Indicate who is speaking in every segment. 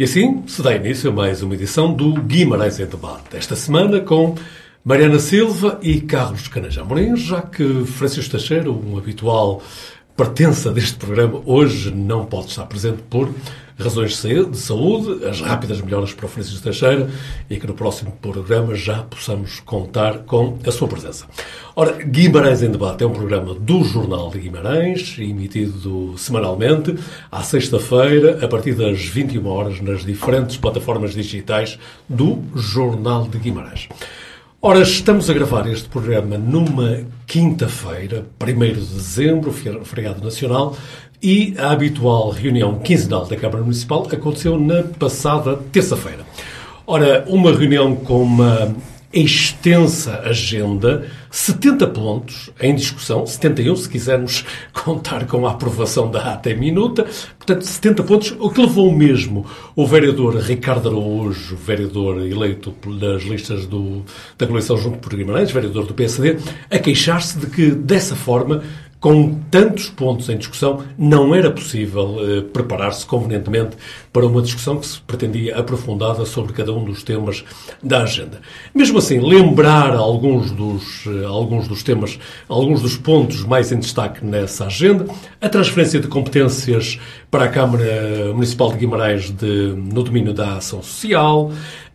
Speaker 1: E assim se dá início a mais uma edição do Guimarães em Debate. Esta semana com Mariana Silva e Carlos Canajão Morim, já que Francisco Teixeira, um habitual pertença deste programa, hoje não pode estar presente por razões de saúde, as rápidas melhoras para o Francisco Teixeira e que no próximo programa já possamos contar com a sua presença. Ora, Guimarães em Debate é um programa do Jornal de Guimarães, emitido semanalmente, à sexta-feira, a partir das 21 horas, nas diferentes plataformas digitais do Jornal de Guimarães. Ora, estamos a gravar este programa numa quinta-feira, 1 de dezembro, feriado nacional, e a habitual reunião quinzenal da Câmara Municipal aconteceu na passada terça-feira. Ora, uma reunião com uma extensa agenda, 70 pontos em discussão, 71 se quisermos contar com a aprovação da ata minuta, portanto 70 pontos, o que levou mesmo o vereador Ricardo Araújo, vereador eleito das listas do, da coalição Junto por Guimarães, vereador do PSD, a queixar-se de que dessa forma com tantos pontos em discussão, não era possível eh, preparar-se convenientemente para uma discussão que se pretendia aprofundada sobre cada um dos temas da agenda. Mesmo assim, lembrar alguns dos, eh, alguns dos temas, alguns dos pontos mais em destaque nessa agenda, a transferência de competências para a Câmara Municipal de Guimarães de, no domínio da ação social,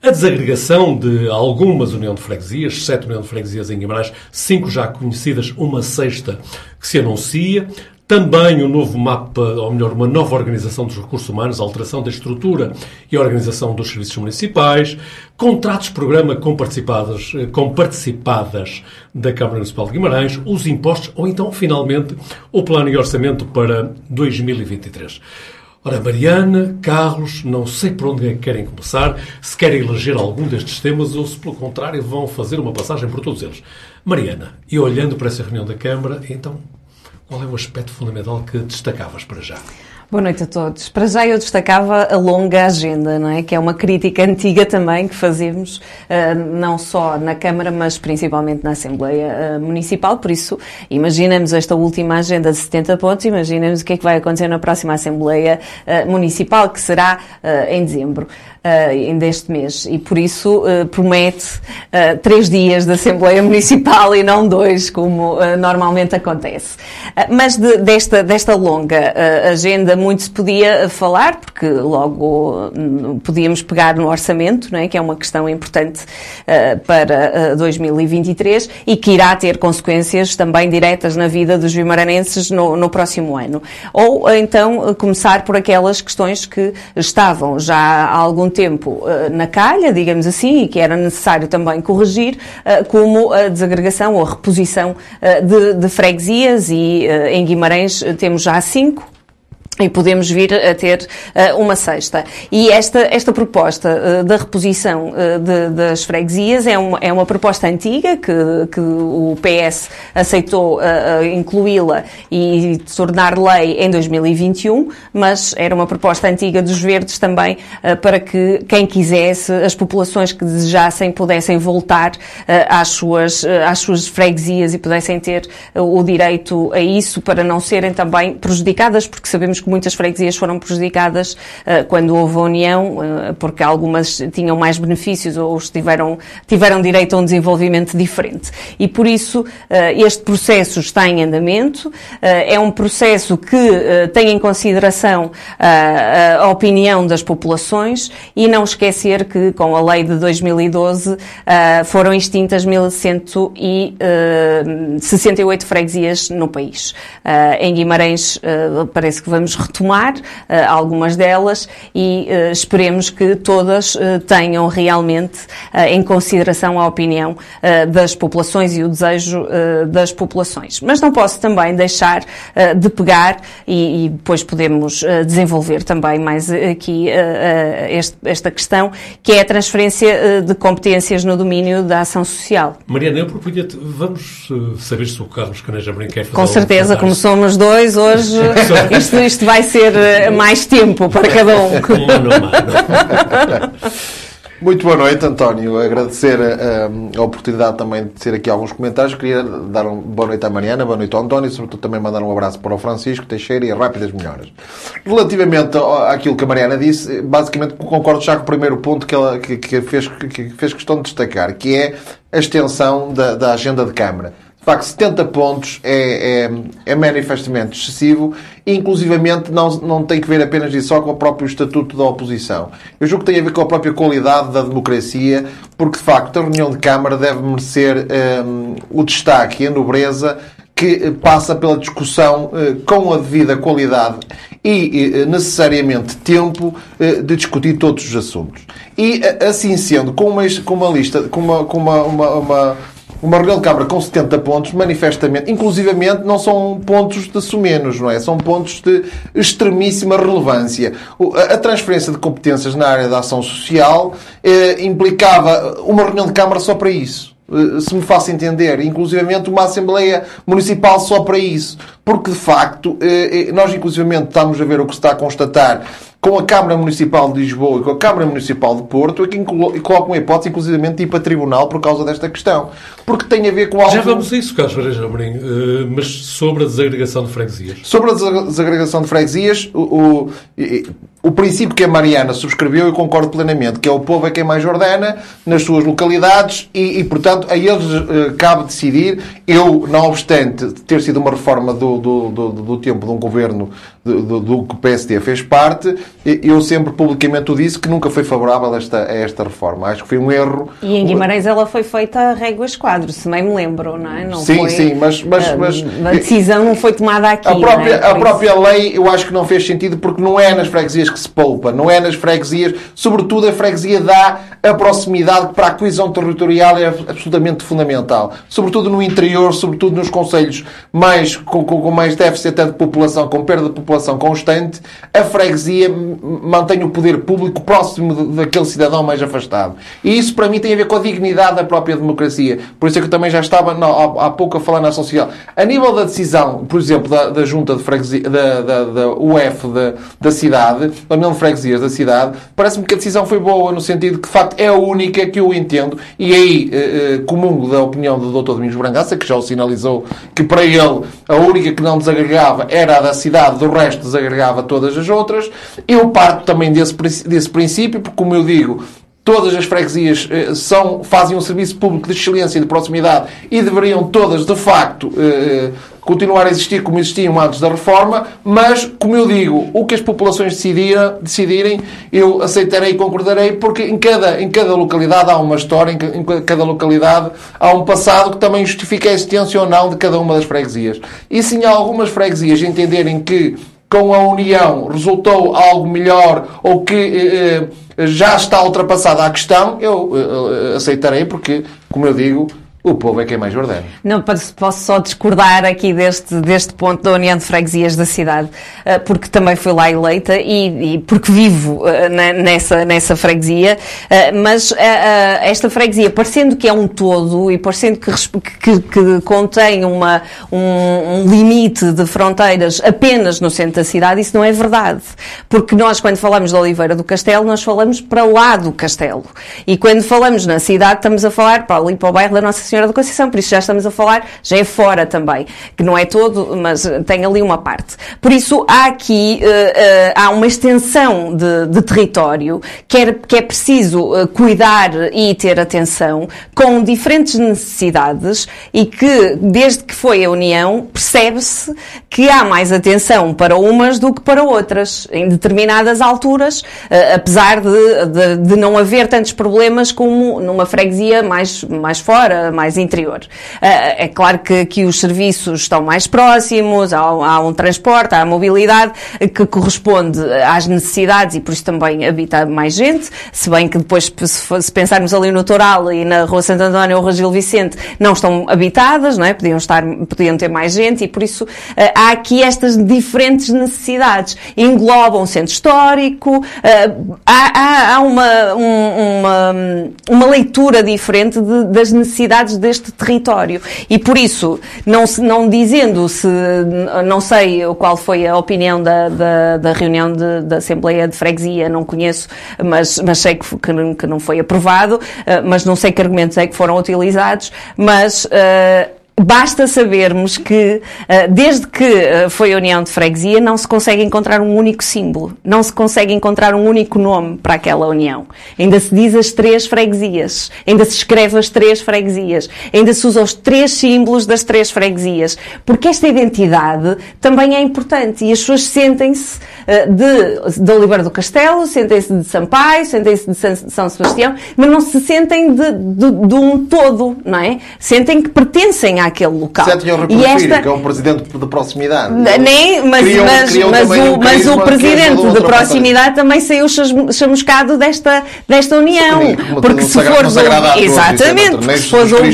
Speaker 1: a desagregação de algumas União de Freguesias, sete União de Freguesias em Guimarães, cinco já conhecidas, uma sexta que se anuncia, também o um novo mapa, ou melhor, uma nova organização dos recursos humanos, alteração da estrutura e organização dos serviços municipais, contratos-programa com participadas, com participadas da Câmara Municipal de Guimarães, os impostos ou então, finalmente, o plano e orçamento para 2023. Ora, Mariana, Carlos, não sei por onde é que querem começar, se querem eleger algum destes temas ou se, pelo contrário, vão fazer uma passagem por todos eles. Mariana, e olhando para essa reunião da Câmara, então, qual é o aspecto fundamental que destacavas para já?
Speaker 2: Boa noite a todos. Para já eu destacava a longa agenda, não é? Que é uma crítica antiga também que fazemos, uh, não só na Câmara, mas principalmente na Assembleia uh, Municipal. Por isso, imaginamos esta última agenda de 70 pontos, imaginamos o que é que vai acontecer na próxima Assembleia uh, Municipal, que será em dezembro uh, deste mês e por isso uh, promete uh, três dias de Assembleia Municipal e não dois, como normalmente acontece. mas de, desta, desta longa agenda muito se podia falar, porque logo podíamos pegar no orçamento, não é? que é uma questão importante para 2023 e que irá ter consequências também diretas na vida dos vimaranenses no, no próximo ano. Ou então começar por aquelas questões que estavam já há algum tempo uh, na calha, digamos assim, e que era necessário também corrigir, uh, como a desagregação ou a reposição uh, de, de, freguesias e em Guimarães temos já cinco e podemos vir a ter uh, uma sexta. E esta, esta proposta uh, da reposição uh, de, das freguesias é uma, é uma proposta antiga que, que o PS aceitou incluí-la e tornar lei em 2021, mas era uma proposta antiga dos Verdes também para que quem quisesse, as populações que desejassem, pudessem voltar às, suas, às suas freguesias e pudessem ter o direito a isso para não serem também prejudicadas, porque sabemos que muitas freguesias foram prejudicadas uh, quando houve a união, uh, porque algumas tinham mais benefícios ou tiveram, tiveram direito a um desenvolvimento diferente. E por isso uh, este processo está em andamento, é um processo que tem em consideração a opinião das populações e não esquecer que com a lei de 2012 foram extintas 1168 freguesias no país. Em Guimarães parece que vamos retomar uh, algumas delas e uh, esperemos que todas uh, tenham realmente em consideração a opinião das populações e o desejo das populações. Mas não posso também deixar de pegar e, e, depois podemos desenvolver também mais aqui este, esta questão, que é a transferência de competências no domínio da ação social.
Speaker 1: Mariana, eu propunha-te, vamos saber se o Carlos Caneja fazer
Speaker 2: Com certeza, como somos dois, hoje isto, isto vai ser eh, mais tempo para cada um.
Speaker 3: Muito boa noite, António. Agradecer a, eh, a, oportunidade também de ter aqui alguns comentários. Queria dar uma boa noite à Mariana, boa noite ao António e, sobretudo, também mandar um abraço para o Francisco Teixeira e rápidas melhoras. Relativamente àquilo que a Mariana disse, basicamente concordo já com o primeiro ponto que ela que, que fez, que fez questão de destacar, que é a extensão da, da agenda de Câmara. De facto, 70 pontos é, é, é manifestamente excessivo e, inclusivamente, não, não tem que ver apenas e só com o próprio estatuto da oposição. Eu julgo que tem a ver com a própria qualidade da democracia, porque, de facto, a reunião de Câmara deve merecer um, o destaque e a nobreza que passa pela discussão uh, com a devida qualidade e uh, necessariamente tempo uh, de discutir todos os assuntos. E assim sendo, com uma, com uma lista, com uma, com uma, uma, uma reunião de Câmara com 70 pontos, manifestamente, inclusivamente, não são pontos de sumenos, não é? São pontos de extremíssima relevância. A transferência de competências na área da ação social eh, implicava uma reunião de Câmara só para isso eh, se me faço entender, inclusivamente uma Assembleia Municipal só para isso. Porque, de facto, eh, nós, inclusivamente, estamos a ver o que se está a constatar com a Câmara Municipal de Lisboa e com a Câmara Municipal de Porto, é que colocam a hipótese, inclusive, de ir para tribunal por causa desta questão. Porque tem a ver com
Speaker 1: algo... Já vamos a isso, Carlos Pereira Amorim, uh, mas sobre a desagregação de freguesias.
Speaker 3: Sobre a desagregação de freguesias, o, o, o princípio que a Mariana subscreveu, eu concordo plenamente, que é o povo é quem mais ordena nas suas localidades e, e portanto, a eles uh, cabe decidir. Eu, não obstante ter sido uma reforma do, do, do, do tempo de um governo do, do, que o PSD fez parte, eu sempre publicamente o disse que nunca foi favorável a esta, a esta reforma. Acho que foi um erro.
Speaker 2: E em Guimarães ela foi feita a réguas quadro, se bem me lembro, não é? Não
Speaker 3: sim, foi, sim, mas, mas,
Speaker 2: a,
Speaker 3: mas.
Speaker 2: A decisão não foi tomada aqui.
Speaker 3: A própria, é? a própria lei eu acho que não fez sentido porque não é nas freguesias que se poupa, não é nas freguesias, sobretudo a freguesia dá a proximidade para a coesão territorial é absolutamente fundamental. Sobretudo no interior, sobretudo nos conselhos mais, com, com, com mais déficit até de população, com perda de população constante, a freguesia mantém o poder público próximo daquele cidadão mais afastado. E isso, para mim, tem a ver com a dignidade da própria democracia. Por isso é que eu também já estava não, há, há, pouco a falar na social. A nível da decisão, por exemplo, da, da junta de freguesia, da, da, da UF da, da cidade, da União de Freguesias da cidade, parece-me que a decisão foi boa, no sentido que, de facto, é a única que eu entendo, e aí eh, eh, comungo da opinião do Dr. Domingos Brancaça, que já o sinalizou que para ele a única que não desagregava era a da cidade, do resto desagregava todas as outras. Eu parto também desse, desse princípio, porque, como eu digo, todas as freguesias eh, são, fazem um serviço público de excelência e de proximidade e deveriam todas, de facto, eh, continuar a existir como existiam antes da reforma, mas, como eu digo, o que as populações decidirem, decidirem eu aceitarei e concordarei, porque em cada, em cada localidade há uma história, em cada localidade há um passado que também justifica a existência ou não de cada uma das freguesias. E se em algumas freguesias entenderem que com a União resultou algo melhor ou que eh, eh já está ultrapassada a questão, eu eh, eh aceitarei, porque, como eu digo, o povo é quem mais ordena.
Speaker 2: Não, posso só discordar aqui deste, deste ponto da União de Freguesias da cidade, eh, porque também fui lá eleita e, e porque vivo eh, nessa, nessa freguesia, eh, mas esta freguesia, parecendo que é um todo e parecendo que, que, que contém uma, um, um, limite de fronteiras apenas no centro da cidade, isso não é verdade. Porque nós, quando falamos de Oliveira do Castelo, nós falamos para lá do Castelo. E quando falamos na cidade, estamos a falar para ali para o bairro da Nossa Senhora Senhora da Conceição, por isso já estamos a falar, já é fora também, que não é todo, mas tem ali uma parte. Por isso há aqui, uh, uh, há uma extensão de, de território que é, que é preciso uh, cuidar e ter atenção com diferentes necessidades e que, desde que foi a União, percebe-se que há mais atenção para umas do que para outras, em determinadas alturas, apesar de, de, de não haver tantos problemas como numa freguesia mais, mais fora, mais mais interior. Ah, é claro que, que os serviços estão mais próximos, há, há um transporte, há a mobilidade que corresponde às necessidades e por isso também habita mais gente, se bem que depois, se, pensarmos ali no Toral e na Rua Santo António ou Rua Gil Vicente, não estão habitadas, não é? Podiam estar, podiam ter mais gente e por isso há aqui estas diferentes necessidades. Englobam um centro histórico, há, há, há uma, um, uma, uma leitura diferente de, das necessidades necessidades deste território. E por isso, não, se, não dizendo se, não sei qual foi a opinião da, da, da reunião de, da Assembleia de Freguesia, não conheço, mas, mas sei que, que, que não foi aprovado, uh, mas não sei que argumentos é que foram utilizados, mas uh, Basta sabermos que, eh, desde que eh, foi a União de Freguesia, não se consegue encontrar um único símbolo, não se consegue encontrar um único nome para aquela União. Ainda se diz as três freguesias, ainda se escreve as três freguesias, ainda se usa os três símbolos das três freguesias, porque esta identidade também é importante e as pessoas sentem-se eh, de, de Oliveira do Castelo, sentem-se de Sampaio, sentem-se de São Sebastião, mas não se sentem de, de, de um todo, não é? Sentem que pertencem àquele local.
Speaker 3: Sentem o e esta... que é um presidente de proximidade.
Speaker 2: Nem, mas, criou, mas, criou mas, o, um mas o presidente de proximidade também saiu chamuscado desta, desta união. Sim, porque se fores ouvir, exatamente, se fores ouvir,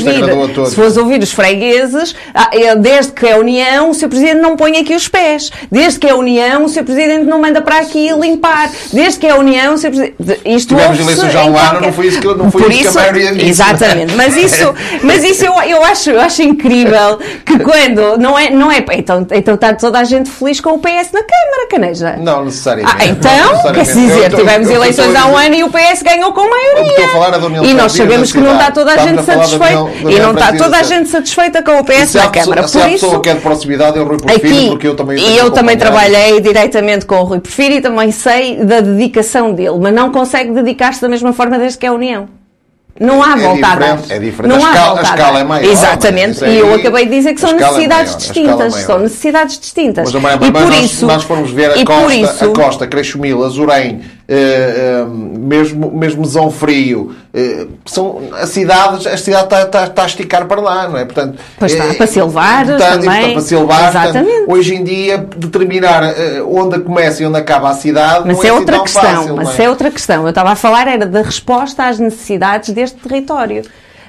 Speaker 2: se fores ouvir os fregueses, ah, desde que é a união, o seu presidente não põe aqui os pés. Desde que é a união, o seu presidente não manda para aqui limpar. Desde que é a união, o seu presidente...
Speaker 3: Isto Tivemos eleições já há um ano, não foi isso que, não foi isso, isso que a maioria disse.
Speaker 2: Exatamente. Mas isso, mas isso eu, eu, acho, eu acho incrível incrível que quando não é, não é, então, então está toda a gente feliz com o PS na Câmara, Caneja.
Speaker 3: Não necessariamente.
Speaker 2: Ah, então, quer dizer, eu, tivemos eu, eu, eleições há um ano e o PS ganhou com maioria.
Speaker 3: É
Speaker 2: e nós sabemos que não está toda a gente satisfeita. E não está toda a gente satisfeita com o PS na Câmara.
Speaker 3: Por isso, pessoa que é de proximidade o Rui Porfírio, porque eu também
Speaker 2: E eu também trabalhei diretamente com o Rui Porfírio e também sei da dedicação dele, mas não consegue dedicar-se da mesma forma desde que é a União. Não há é volta.
Speaker 3: É diferente. Não a, escala, a, escala é maior.
Speaker 2: Exatamente. É e eu acabei de dizer que são é necessidades é distintas. São necessidades distintas.
Speaker 3: Mas, mas, e por nós, isso, nós formos ver a Costa, isso, a Costa, Creixomil, Azurém, Uh, uh, mesmo, mesmo Zão Frio, uh, são, a cidade, a cidade está, está, está, a esticar para lá, não é?
Speaker 2: Portanto, pois está, para silvar
Speaker 3: está,
Speaker 2: também.
Speaker 3: Está para silvar. Exatamente. Portanto, hoje em dia, determinar onde começa e onde acaba a cidade
Speaker 2: mas
Speaker 3: não é,
Speaker 2: é outra
Speaker 3: assim
Speaker 2: questão,
Speaker 3: fácil,
Speaker 2: Mas
Speaker 3: é?
Speaker 2: é outra questão. Eu estava a falar era da resposta às necessidades deste território.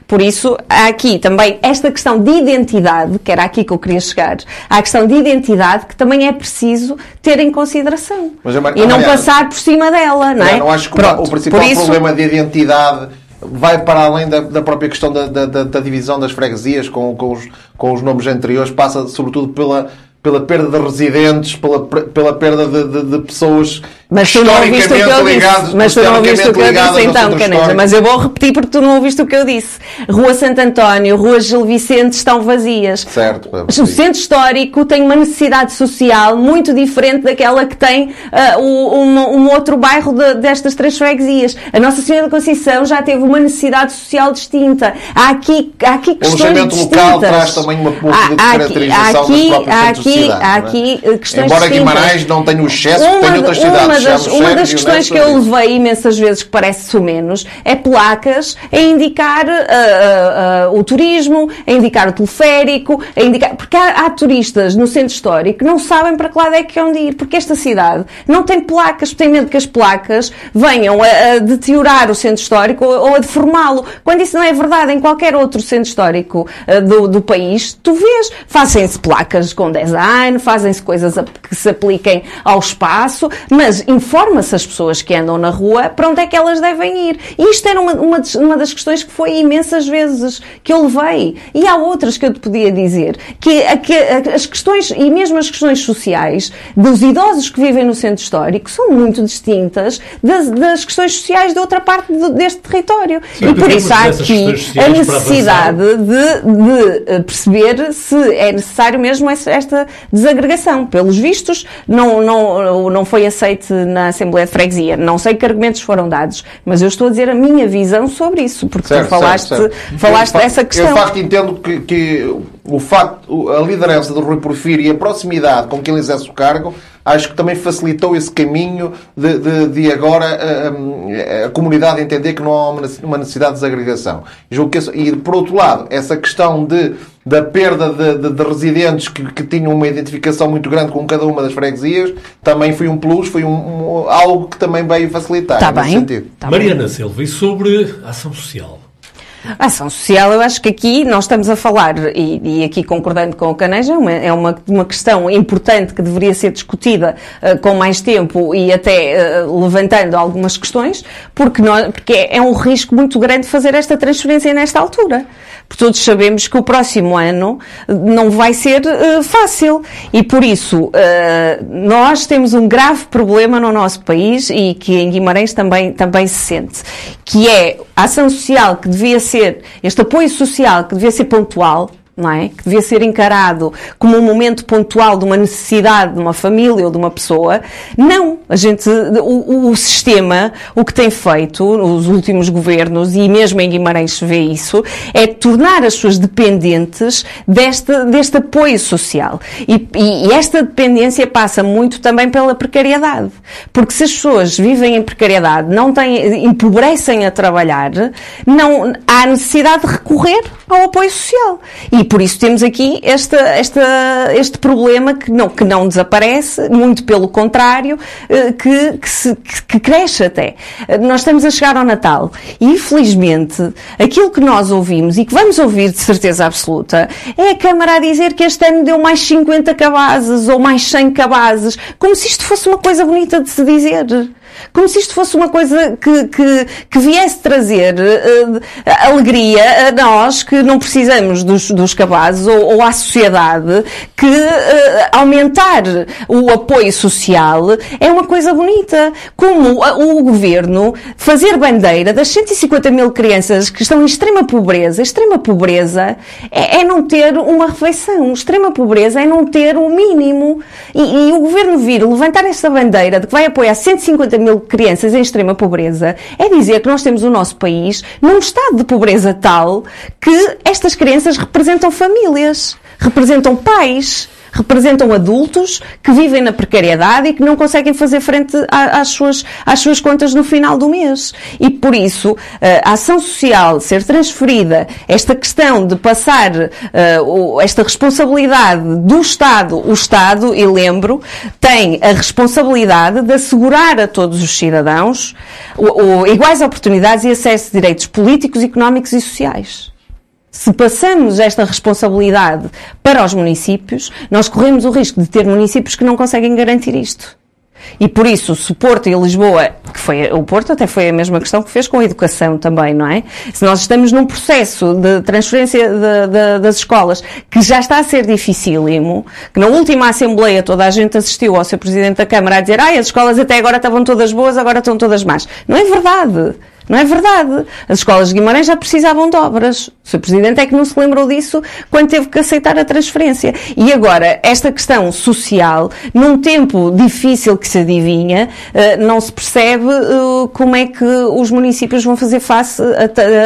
Speaker 2: Por isso, há aqui também esta questão de identidade, que era aqui que eu queria chegar, há a questão de identidade que também é preciso ter em consideração. Mas, e não passar por cima dela, não é?
Speaker 3: Não acho que Pronto, o principal isso... problema de identidade vai para além da, da própria questão da, da, da, divisão das freguesias com, com, os, com os nomes anteriores, passa sobretudo pela pela perda de residentes, pela, pela perda de, de, de pessoas
Speaker 2: mas tu não ouviste o que eu disse. Mas tu não ouviste o que eu disse então, Caneja. Mas eu vou repetir porque tu não ouviste o que eu disse. Rua Santo António, Rua Gil Vicente estão vazias.
Speaker 3: Certo.
Speaker 2: O centro histórico tem uma necessidade social muito diferente daquela que tem uh, um, um, outro bairro de, destas três freguesias. A Nossa Senhora da Conceição já teve uma necessidade social distinta. Há aqui, há aqui questões distintas. O
Speaker 3: local traz também uma pouco de caracterização
Speaker 2: aqui, das próprias há aqui, há aqui
Speaker 3: é?
Speaker 2: questões
Speaker 3: Embora
Speaker 2: distintas.
Speaker 3: Guimarães não tenha o excesso que tem outras cidades
Speaker 2: das, uma das questões que eu levei imensas vezes, que parece o menos, é placas a indicar uh, uh, uh, o turismo, a indicar o teleférico, a indicar. Porque há, há, turistas no centro histórico que não sabem para que lado é que é onde ir, porque esta cidade não tem placas, tem medo que as placas venham a, a deteriorar o centro histórico ou, ou a deformá-lo. Quando isso não é verdade em qualquer outro centro histórico do, do país, tu vês, fazem-se placas com design, fazem-se coisas que se apliquem ao espaço, mas informa-se as pessoas que andam na rua para onde é que elas devem ir. E isto era uma, uma, uma das questões que foi imensas vezes que eu levei. E há outras que eu te podia dizer, que, que as questões, e mesmo as questões sociais, dos idosos que vivem no centro histórico, são muito distintas das, das questões sociais de outra parte de, deste território. Sim, e por isso há aqui a necessidade de, de, eh, perceber se é necessário mesmo esta desagregação. Pelos vistos, não, não, não foi aceite na Assembleia de Freguesia. Não sei que argumentos foram dados, mas eu estou a dizer a minha visão sobre isso, porque certo, tu falaste, certo, certo. falaste dessa questão.
Speaker 3: Eu, de facto, entendo que, que o facto, a liderança do Rui Porfírio e a proximidade com que ele exerce o cargo acho que também facilitou esse caminho de, de, de agora a, a, a, comunidade entender que não há uma necessidade de desagregação. E, por outro lado, essa questão de, da perda de, de residentes que, que, tinham uma identificação muito grande com cada uma das freguesias também foi um plus, foi um, um algo que também veio facilitar.
Speaker 2: Está bem.
Speaker 1: Sentido. Tá Mariana bem. Silva, e sobre a ação social?
Speaker 2: A ação social, eu acho que aqui nós estamos a falar, e, e aqui concordando com o Caneja, uma, é uma, uma questão importante que deveria ser discutida uh, com mais tempo e até uh, levantando algumas questões, porque, nós, porque é, é um risco muito grande fazer esta transferência nesta altura. Porque todos sabemos que o próximo ano não vai ser uh, fácil. E por isso, nós temos um grave problema no nosso país e que em Guimarães também, também se sente, que é a ação social que devia ser, este apoio social que devia ser pontual, não é? Que devia ser encarado como um momento pontual de uma necessidade de uma família ou de uma pessoa. Não. A gente, o, o sistema, o que tem feito, os últimos governos, e mesmo em Guimarães se vê isso, é tornar as pessoas dependentes deste, deste apoio social. E, e, e esta dependência passa muito também pela precariedade. Porque se as pessoas vivem em precariedade, não têm, empobrecem a trabalhar, não, há necessidade de recorrer ao apoio social. E e por isso temos aqui esta, esta, este problema que não, que não desaparece, muito pelo contrário, eh, que, que, se, que cresce até. Eh, nós estamos a chegar ao Natal e, infelizmente, aquilo que nós ouvimos e que vamos ouvir de certeza absoluta é a Câmara a dizer que este ano deu mais 50 cabazes ou mais 100 cabazes, como se isto fosse uma coisa bonita de se dizer. Como se isto fosse uma coisa que, que, que viesse trazer uh, alegria a nós que não precisamos dos, dos cabazes ou, ou à sociedade que uh, aumentar o apoio social é uma coisa bonita. Como o, o governo fazer bandeira das 150 mil crianças que estão em extrema pobreza. Extrema pobreza é, é não ter uma refeição. Extrema pobreza é não ter o mínimo. E, e o governo vir levantar esta bandeira de que vai apoiar 150 mil crianças em extrema pobreza, é dizer que nós temos o nosso país num estado de pobreza tal que estas crianças representam famílias, representam pais, representam adultos que vivem na precariedade e que não conseguem fazer frente às suas, às suas contas no final do mês. E por isso, eh, a ação social ser transferida, esta questão de passar uh, esta responsabilidade do Estado, o Estado, e lembro, tem a responsabilidade de assegurar a todos os cidadãos iguais oportunidades e acesso a direitos políticos, económicos e sociais. Se passamos esta responsabilidade para os municípios, nós corremos o risco de ter municípios que não conseguem garantir isto. E por isso, se Porto e Lisboa, que foi o Porto até foi a mesma questão que fez com a educação também, não é? Se nós estamos num processo de transferência de, de, das escolas que já está a ser dificílimo, que na última Assembleia toda a gente assistiu ao seu Presidente da Câmara a dizer ah, as escolas até agora estavam todas boas, agora estão todas más. Não é verdade. Não é verdade. As escolas de Guimarães já precisavam de obras. O Sr. Presidente é que não se lembrou disso quando teve que aceitar a transferência. E agora, esta questão social, num tempo difícil que se adivinha, eh, não se percebe eh, como é que os municípios vão fazer face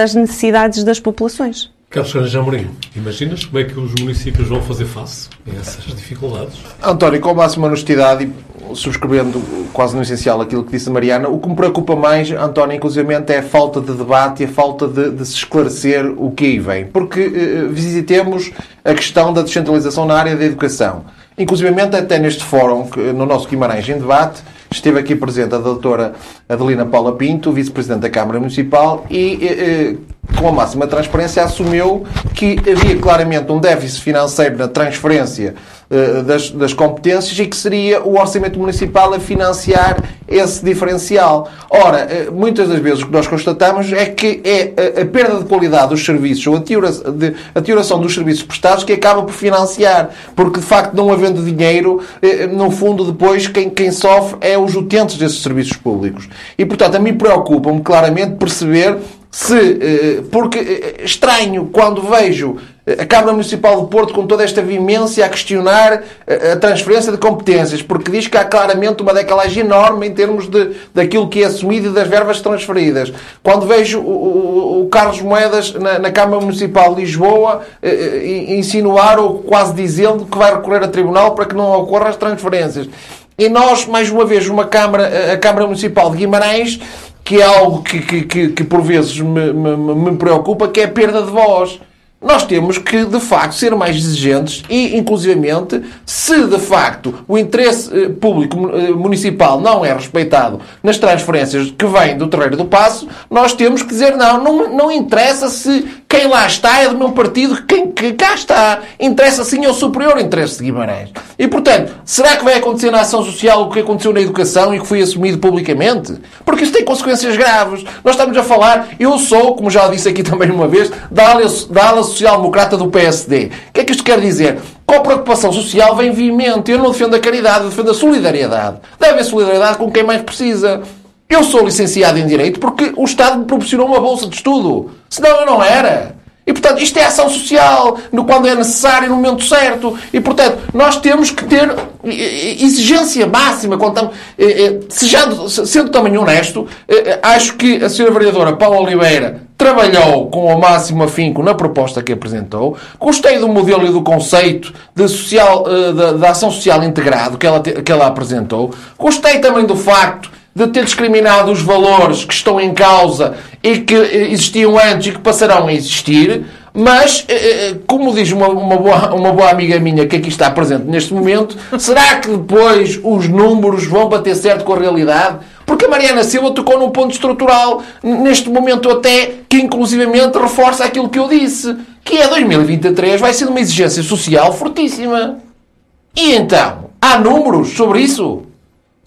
Speaker 2: às necessidades das populações.
Speaker 1: Carlos Sérgio Amorim, imaginas como é que os municípios vão fazer face a essas dificuldades?
Speaker 3: António, com a máxima honestidade e subscrevendo quase no essencial aquilo que disse a Mariana, o que me preocupa mais, António, inclusive, é a falta de debate e a falta de, de se esclarecer o que aí vem. Porque eh, visitemos a questão da descentralização na área da educação. Inclusive, até neste fórum, que, no nosso Guimarães em debate, esteve aqui presente a doutora Adelina Paula Pinto, vice-presidente da Câmara Municipal, e eh, eh com a máxima transparência, assumiu que havia claramente um déficit financeiro na transferência uh, das, das, competências e que seria o orçamento municipal a financiar esse diferencial. Ora, uh, muitas das vezes o que nós constatamos é que é a, a perda de qualidade dos serviços ou a, teora, de, a teoração dos serviços prestados que acaba por financiar, porque de facto não havendo dinheiro, uh, no fundo depois quem, quem sofre é os utentes desses serviços públicos. E portanto a mim preocupa-me claramente perceber se, eh, porque eh, estranho quando vejo eh, a Câmara Municipal de Porto com toda esta vimência a questionar a transferência de competências, porque diz que há claramente uma decalagem enorme em termos de, daquilo que é assumido e das verbas transferidas. Quando vejo o, o, o Carlos Moedas na, na, Câmara Municipal de Lisboa insinuar ou quase dizendo que vai recorrer a tribunal para que não ocorram as transferências. E nós, mais uma vez, uma Câmara, a Câmara Municipal de Guimarães, que é algo que, que, que, que por vezes me, me, me, preocupa, que é a perda de voz. Nós temos que, de facto, ser mais exigentes e, inclusivamente, se de facto o interesse eh, público eh, municipal não é respeitado nas transferências que vêm do terreiro do passo, nós temos que dizer não, não, não interessa se quem lá está é do meu partido, quem que cá está. Interessa sim ao superior interesse de Guimarães. E, portanto, será que vai acontecer na ação social o que aconteceu na educação e que foi assumido publicamente? Porque isso tem consequências graves. Nós estamos a falar, eu sou, como já disse aqui também uma vez, da ala, social-democrata do PSD. O que é que isto quer dizer? Com a preocupação social vem vimente. Eu não defendo a caridade, eu defendo a solidariedade. Deve haver solidariedade com quem mais precisa. Eu sou licenciado em Direito porque o Estado me proporcionou uma bolsa de estudo. Senão eu não era. E, portanto, isto é ação social, no, quando é necessário, no momento certo. E, portanto, nós temos que ter exigência máxima. Quando estamos, sejando, sendo também honesto, acho que a Sra. Vereadora Paula Oliveira trabalhou com o máximo afinco na proposta que apresentou. Gostei do modelo e do conceito de, social, de, de ação social integrado que ela, que ela apresentou. Gostei também do facto de ter discriminado os valores que estão em causa e que existiam antes e que passarão a existir, mas, eh, eh, como diz uma, uma, boa, uma boa amiga minha que aqui está presente neste momento, será que depois os números vão bater certo com a realidade? Porque a Mariana Silva tocou num ponto estrutural, neste momento até, que inclusivamente reforça aquilo que eu disse, que é 2023 vai ser uma exigência social fortíssima. E então, há números sobre isso?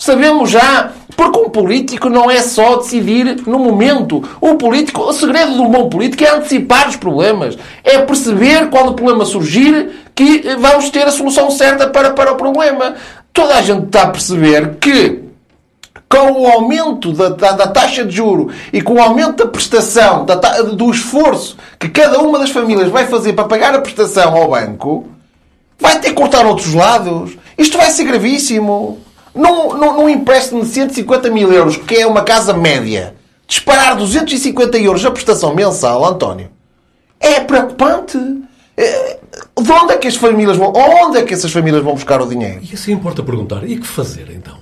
Speaker 3: Sabemos já, porque um político não é só decidir no momento. O político, o segredo do bom político é antecipar os problemas. É perceber quando o problema surgir que vamos ter a solução certa para, para o problema. Toda a gente está a perceber que com o aumento da, da, da, taxa de juro e com o aumento da prestação, da, do esforço que cada uma das famílias vai fazer para pagar a prestação ao banco, vai ter que cortar outros lados. Isto vai ser gravíssimo. Num, empréstimo de 150 mil euros, que é uma casa média, disparar 250 euros a prestação mensal, António, é preocupante. É, de onde é que as famílias vão? Onde é que essas famílias vão buscar o dinheiro?
Speaker 1: E assim importa perguntar, e que fazer então?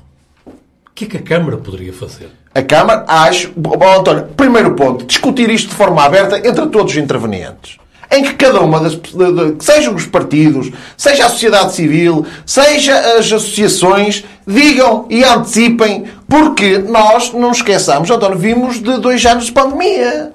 Speaker 1: O que é que a Câmara poderia fazer?
Speaker 3: A Câmara, acho. Bom, António, primeiro ponto, discutir isto de forma aberta entre todos os intervenientes em que cada uma das. sejam os partidos, seja a sociedade civil, seja as associações, digam e antecipem, porque nós não esqueçamos, António, vimos de dois anos de pandemia.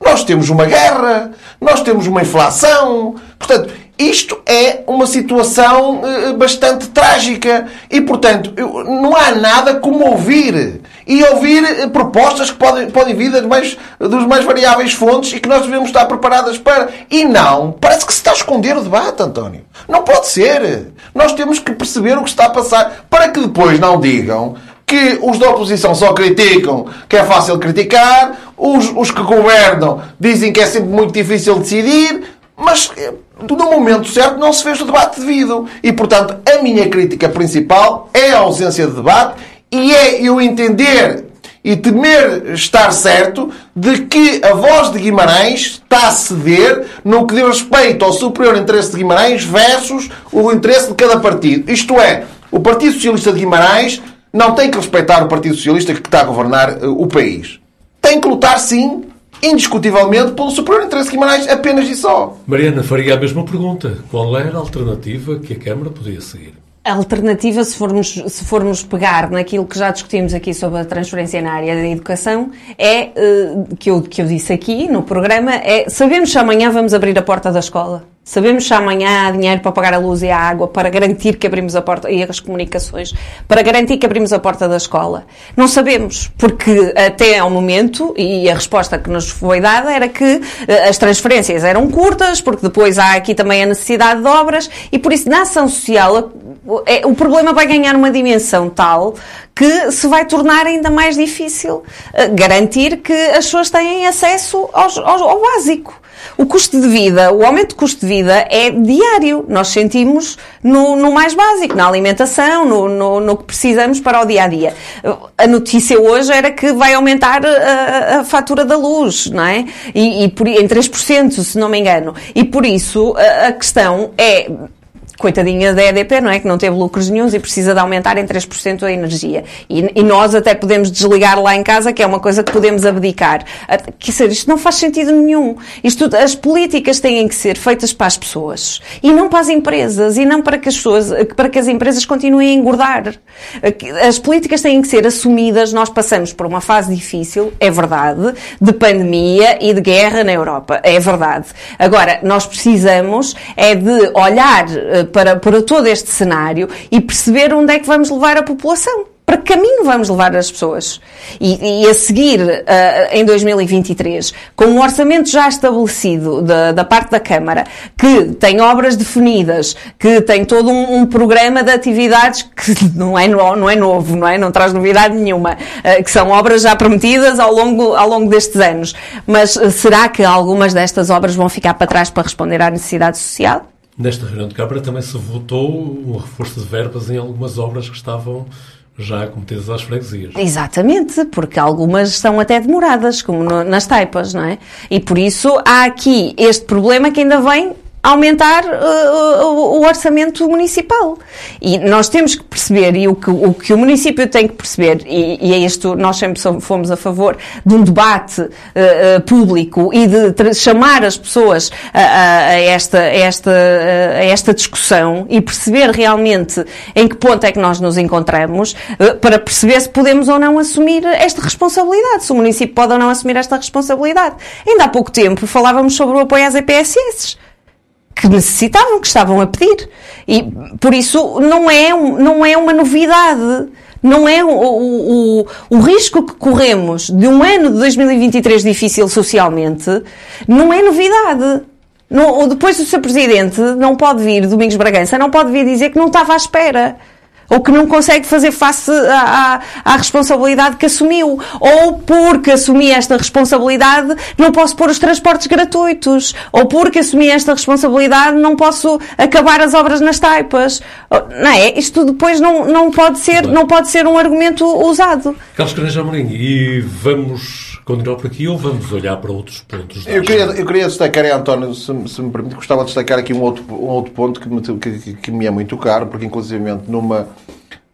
Speaker 3: Nós temos uma guerra, nós temos uma inflação. Portanto, isto é uma situação eh, bastante trágica e, portanto, não há nada como ouvir. E ouvir eh, propostas que podem, podem vir das mais, dos mais variáveis fontes e que nós devemos estar preparadas para. E não, parece que se está a esconder o debate, António. Não pode ser. Nós temos que perceber o que está a passar para que depois não digam que os da oposição só criticam, que é fácil criticar, os, os que governam dizem que é sempre muito difícil decidir, mas eh, no momento certo não se fez o debate devido. E, portanto, a minha crítica principal é a ausência de debate e é eu entender e temer estar certo de que a voz de Guimarães está a ceder no que diz respeito ao superior interesse de Guimarães versus o interesse de cada partido. Isto é, o Partido Socialista de Guimarães não tem que respeitar o Partido Socialista que está a governar eh, o país. Tem que lutar, sim, indiscutivelmente pelo superior interesse de Guimarães, apenas e só.
Speaker 1: Mariana faria a mesma pergunta. Qual era a alternativa que a Câmara podia seguir?
Speaker 2: A alternativa, se formos, se formos pegar naquilo que já discutimos aqui sobre a transferência na área da educação, é, eh, que eu, que eu disse aqui no programa, é sabemos se amanhã vamos abrir a porta da escola. Sabemos se amanhã há dinheiro para pagar a luz e a água, para garantir que abrimos a porta, e as comunicações, para garantir que abrimos a porta da escola. Não sabemos, porque até ao momento, e a resposta que nos foi dada era que eh, as transferências eram curtas, porque depois há aqui também a necessidade de obras, e por isso na ação social é, o problema vai ganhar uma dimensão tal que se vai tornar ainda mais difícil eh, garantir que as pessoas têm acesso aos, ao, ao básico. O custo de vida, o aumento de custo de vida é diário. Nós sentimos no, no mais básico, na alimentação, no, no, no, que precisamos para o dia a dia. A notícia hoje era que vai aumentar a, a fatura da luz, não é? E, e por, em 3%, se não me engano. E por isso a, a questão é coitadinha da EDP, não é? Que não teve lucros nenhums e precisa de aumentar em 3% a energia. E, e, nós até podemos desligar lá em casa, que é uma coisa que podemos abdicar. Quer dizer, isto não faz sentido nenhum. Isto, as políticas têm que ser feitas para as pessoas e não para as empresas e não para que as pessoas, para que as empresas continuem a engordar. As políticas têm que ser assumidas. Nós passamos por uma fase difícil, é verdade, de pandemia e de guerra na Europa, é verdade. Agora, nós precisamos é de olhar eh, para, para todo este cenário e perceber onde é que vamos levar a população. Para que caminho vamos levar as pessoas? E, e a seguir, uh, em 2023, com um orçamento já estabelecido da, da, parte da Câmara, que tem obras definidas, que tem todo um, um, programa de atividades que não é, não é novo, não é? Não traz novidade nenhuma, uh, que são obras já prometidas ao longo, ao longo destes anos. Mas uh, será que algumas destas obras vão ficar para trás para responder à necessidade social?
Speaker 1: Nesta reunião de Câmara também se votou um reforço de verbas em algumas obras que estavam já cometidas às freguesias.
Speaker 2: Exatamente, porque algumas estão até demoradas, como no, nas taipas, não é? E por isso há aqui este problema que ainda vem aumentar uh, o, orçamento municipal. E nós temos que perceber, e o que o, que o município tem que perceber, e, e é isto, nós sempre fomos a favor de um debate uh, uh, público e de chamar as pessoas a, a, a esta, a, esta, a esta discussão e perceber realmente em que ponto é que nós nos encontramos, para perceber se podemos ou não assumir esta responsabilidade, se o município pode ou não assumir esta responsabilidade. Ainda há pouco tempo falávamos sobre o apoio às EPSS que necessitavam, que estavam a pedir. E por isso não é, não é uma novidade. Não é o, o, o, risco que corremos de um ano de 2023 difícil socialmente, não é novidade. Não, depois o Sr. Presidente não pode vir, Domingos Bragança, não pode vir dizer que não estava à espera ou que não consegue fazer face à, à, à, responsabilidade que assumiu, ou porque assumi esta responsabilidade não posso pôr os transportes gratuitos, ou porque assumi esta responsabilidade não posso acabar as obras nas taipas. Não é? Isto depois não, não, pode, ser, não pode ser um argumento usado.
Speaker 1: Carlos Amorim, e vamos continuar por aqui ou vamos olhar para outros pontos?
Speaker 3: Eu queria, eu queria destacar, António, se, se, me permite, gostava de destacar aqui um outro, um outro ponto que me, que, que me é muito caro, porque inclusive numa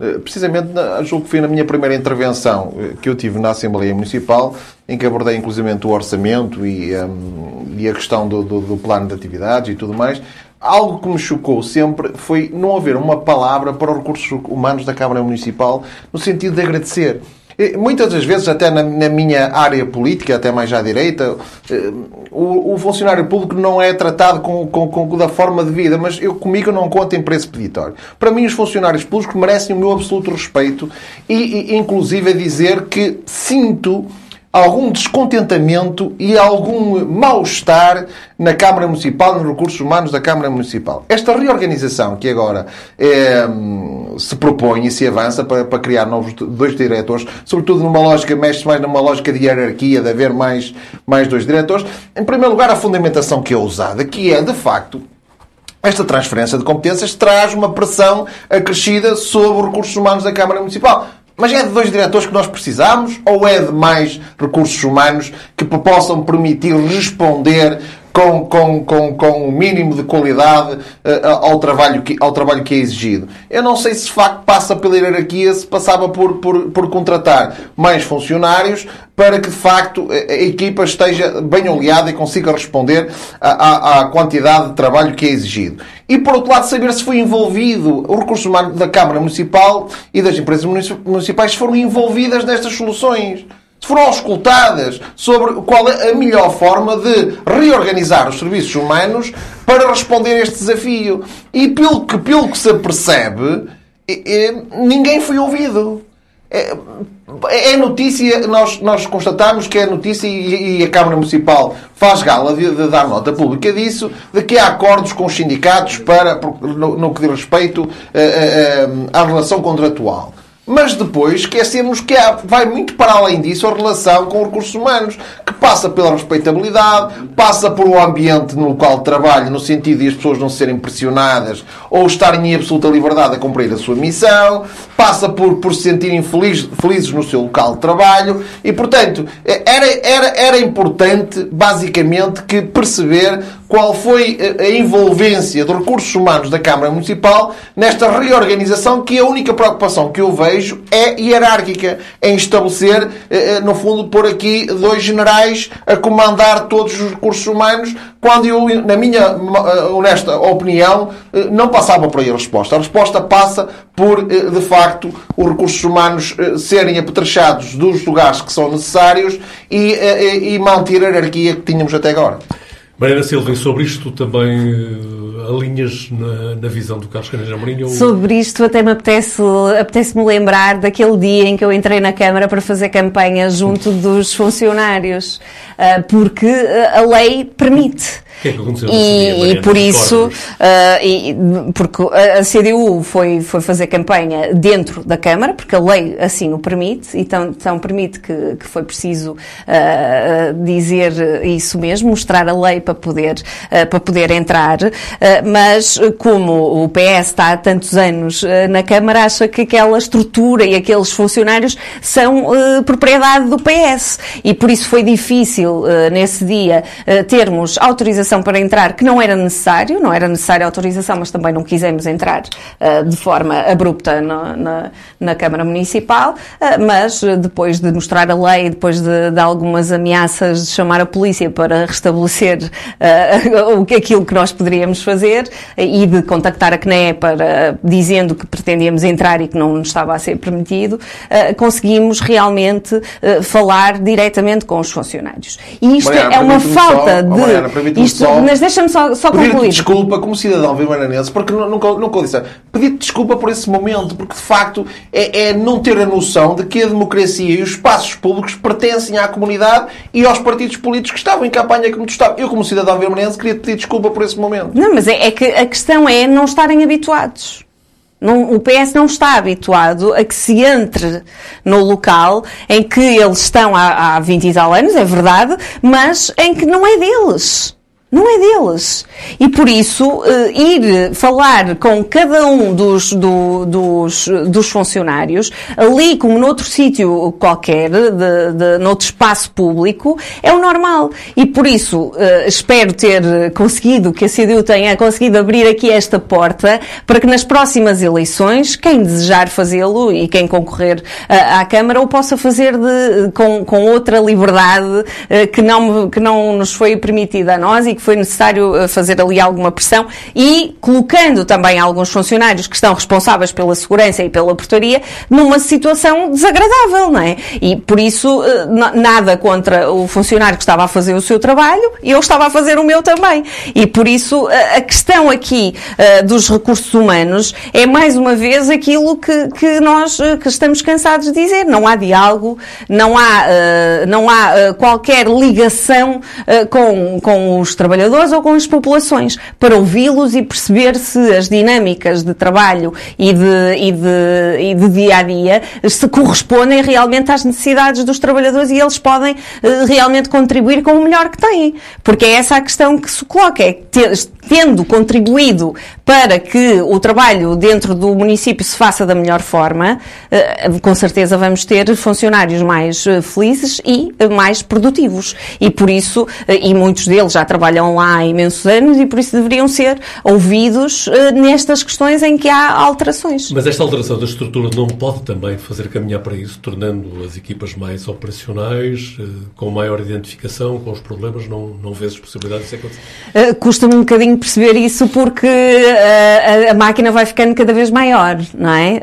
Speaker 3: eh, precisamente, julgo que foi na minha primeira intervenção eh, que eu tive na Assembleia Municipal, em que abordei inclusive o orçamento e, um, e a questão do, do, do, plano de atividades e tudo mais. Algo que me chocou sempre foi não haver uma palavra para os recursos humanos da Câmara Municipal no sentido de agradecer. Muitas das vezes, até na, na, minha área política, até mais à direita, eh, o, o funcionário público não é tratado com, com, com, da forma de vida, mas eu comigo não conto em preço peditório. Para mim, os funcionários públicos merecem o meu absoluto respeito e, e inclusive, a dizer que sinto algum descontentamento e algum mal-estar na Câmara Municipal, nos recursos humanos da Câmara Municipal. Esta reorganização que agora é, se propõe e se avança para, para, criar novos dois diretores, sobretudo numa lógica, mexe mais numa lógica de hierarquia, de haver mais, mais dois diretores. Em primeiro lugar, a fundamentação que é usada, que é, de facto, esta transferência de competências traz uma pressão acrescida sobre os recursos humanos da Câmara Municipal. Mas é de dois diretores que nós precisamos ou é de mais recursos humanos que possam permitir responder com, com, com, com o mínimo de qualidade uh, ao, trabalho que, ao trabalho que é exigido. Eu não sei se de facto passa pela hierarquia, se passava por, por, por contratar mais funcionários para que de facto a equipa esteja bem oleada e consiga responder à, à, quantidade de trabalho que é exigido. E por outro lado, saber se foi envolvido o recurso humano da Câmara Municipal e das empresas municipais foram envolvidas nestas soluções foram auscultadas sobre qual é a melhor forma de reorganizar os serviços humanos para responder a este desafio. E pelo que, pelo que se percebe, ninguém foi ouvido. É, é notícia, nós, nós constatamos que é notícia e, e a Câmara Municipal faz gala de, de, dar nota pública disso, de que há acordos com os sindicatos para, no, no que diz respeito à relação contratual. Mas depois esquecemos que há, vai muito para além disso a relação com recursos humanos, que passa pela respeitabilidade, passa por um ambiente no de trabalho, no sentido de as pessoas não serem pressionadas ou estarem em absoluta liberdade a cumprir a sua missão, passa por, por se sentirem feliz, felizes no seu local de trabalho e, portanto, era, era, era importante, basicamente, que perceber qual foi a envolvência dos recursos humanos da Câmara Municipal nesta reorganização que a única preocupação que eu vejo é hierárquica, em estabelecer, no fundo, por aqui dois generais a comandar todos os recursos humanos, quando eu, na minha honesta opinião, não passava por aí a resposta. A resposta passa por, de facto, os recursos humanos serem apetrechados dos lugares que são necessários e, e manter a hierarquia que tínhamos até agora.
Speaker 1: Mariana Silva, sobre isto também uh, alinhas na, na, visão do Carlos Caneja Amorim? Ou...
Speaker 2: Sobre isto até me apetece, apetece-me lembrar daquele dia em que eu entrei na Câmara para fazer campanha junto dos funcionários, porque a lei permite.
Speaker 1: Que é que aconteceu
Speaker 2: e, e por isso, uh, e, porque a CDU foi, foi fazer campanha dentro da Câmara, porque a lei assim o permite, então, então permite que, que foi preciso dizer isso mesmo, mostrar a lei para poder, para poder entrar, mas como o PS está há tantos anos na Câmara, acha que aquela estrutura e aqueles funcionários são propriedade do PS. E por isso foi difícil, nesse dia, termos autorização para entrar que não era necessário, não era necessária autorização, mas também não quisemos entrar uh, de forma abrupta no, na, na, Câmara Municipal, uh, mas depois de mostrar a lei, depois de, de, algumas ameaças de chamar a polícia para restabelecer uh, aquilo que nós poderíamos fazer e de contactar a CNE para, dizendo que pretendíamos entrar e que não nos estava a ser permitido, conseguimos realmente falar diretamente com os funcionários. E isto Mariana, é uma falta só, de. Mariana, isto, só, mas deixa-me só, só concluir.
Speaker 3: desculpa como cidadão vimaranense, porque nunca, nunca o disse. Pedir desculpa por esse momento, porque de facto é, é não ter a noção de que a democracia e os espaços públicos pertencem à comunidade e aos partidos políticos que estavam em campanha como tu estava. Eu, como cidadão vimaranense, queria pedir desculpa por esse momento.
Speaker 2: Não, mas é, é que a questão é não estarem habituados. Não, o PS não está habituado a que se entre no local em que eles estão há, há 20 e tal anos, é verdade, mas em que não é deles. Não é deles. E por isso, uh, ir falar com cada um dos, do, dos, dos funcionários, ali como noutro sítio qualquer, de, de, noutro espaço público, é o normal. E por isso, uh, espero ter conseguido, que a CDU tenha conseguido abrir aqui esta porta, para que nas próximas eleições, quem desejar fazê-lo e quem concorrer uh, à Câmara, o possa fazer de, com, com outra liberdade que, não, que não nos foi permitida a nós e que foi necessário eh, fazer ali alguma pressão e colocando também alguns funcionários que estão responsáveis pela segurança e pela portaria numa situação desagradável, não é? E por isso, eh, nada contra o funcionário que estava a fazer o seu trabalho eu estava a fazer o meu também. E por isso, eh, a questão aqui dos recursos humanos é mais uma vez aquilo que, que nós que estamos cansados de dizer. Não há diálogo, não há, não há qualquer ligação com, com os trabalhadores trabalhadores ou com as populações, para ouvi-los e perceber se as dinâmicas de trabalho e de, e, de, e de dia a dia se correspondem realmente às necessidades dos trabalhadores e eles podem uh, realmente contribuir com o melhor que têm. Porque é essa a questão que se coloca, é tendo contribuído para que o trabalho dentro do município se faça da melhor forma, uh, com certeza vamos ter funcionários mais uh, felizes e mais produtivos. E por isso, e muitos deles já trabalham lá há imensos anos e por isso deveriam ser ouvidos uh, nestas questões em que há alterações.
Speaker 1: Mas esta alteração da estrutura não pode também fazer caminhar para isso, tornando as equipas mais operacionais, uh, com maior identificação com os problemas? Não, não vês possibilidades disso acontecer?
Speaker 2: Uh, Custa-me um bocadinho perceber isso porque a, a, máquina vai ficando cada vez maior, não é?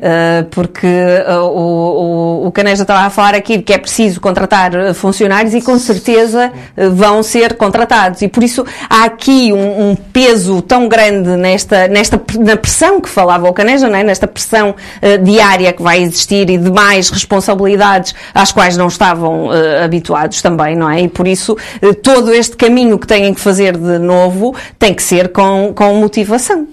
Speaker 2: porque o, o, o Caneja estava a falar aqui que é preciso contratar funcionários e com certeza vão ser contratados. E por isso há aqui um, um, peso tão grande nesta, nesta na pressão que falava o Caneja, é? nesta pressão uh, diária que vai existir e de mais responsabilidades às quais não estavam uh, habituados também, não é? E por isso uh, todo este caminho que têm que fazer de novo tem que ser com, com motivação.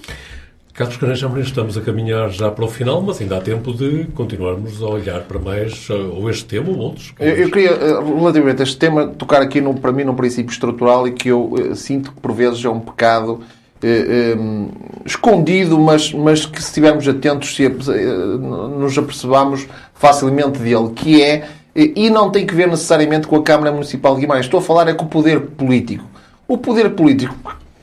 Speaker 1: Carlos Caneja Amorim, estamos a caminhar já para o final, mas ainda há tempo de continuarmos a olhar para mais ou este tema ou outros.
Speaker 3: Eu, eu, queria, eh, relativamente a este tema, tocar aqui, num, para mim, num princípio estrutural e que eu uh, sinto que, por vezes, é um pecado eh, um, escondido, mas, mas que, se estivermos atentos, se, nos apercebamos facilmente dele, que é, e não tem que ver necessariamente com a Câmara Municipal de Guimarães, estou a falar é com o poder político. O poder político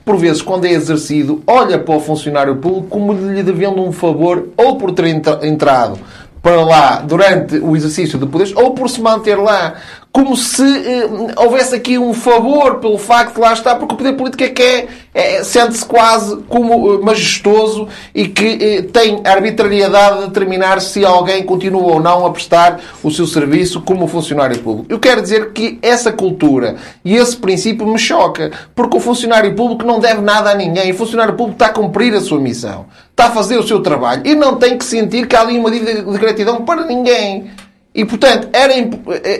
Speaker 3: por vezes, quando é exercido, olha para o funcionário público como lhe devendo um favor ou por ter entrado para lá durante o exercício de poderes ou por se manter lá como se eh, houvesse aqui um favor pelo facto de lá estar, porque o poder político é que é, é sente-se quase como eh, majestoso e que eh, tem arbitrariedade de determinar se alguém continua ou não a prestar o seu serviço como funcionário público. Eu quero dizer que essa cultura e esse princípio me choca, porque o funcionário público não deve nada a ninguém. O funcionário público está a cumprir a sua missão, está a fazer o seu trabalho e não tem que sentir que há ali uma dívida de gratidão para ninguém. E, portanto, era,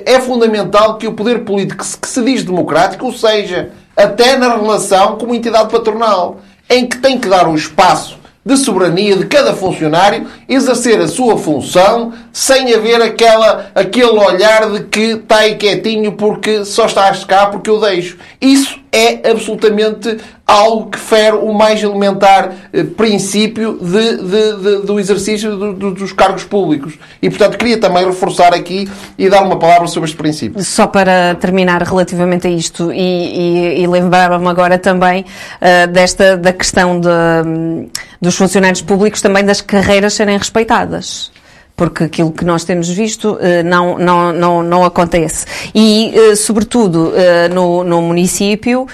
Speaker 3: é fundamental que o poder político que se diz democrático, ou seja, até na relação com uma entidade patronal, em que tem que dar o espaço de soberania de cada funcionário exercer a sua função sem haver aquela, aquele olhar de que está aí quietinho porque só estás cá porque eu deixo. Isso é absolutamente algo que fere o mais elementar eh, princípio de, de, de, do exercício do, dos cargos públicos. E, portanto, queria também reforçar aqui e dar uma palavra sobre este princípio.
Speaker 2: Só para terminar relativamente a isto, e, e, e lembrar-me agora também uh, desta da questão de, um, dos funcionários públicos, também das carreiras serem respeitadas porque aquilo que nós temos visto eh, não, não, não, não acontece. E, eh, sobretudo, eh, no, no município,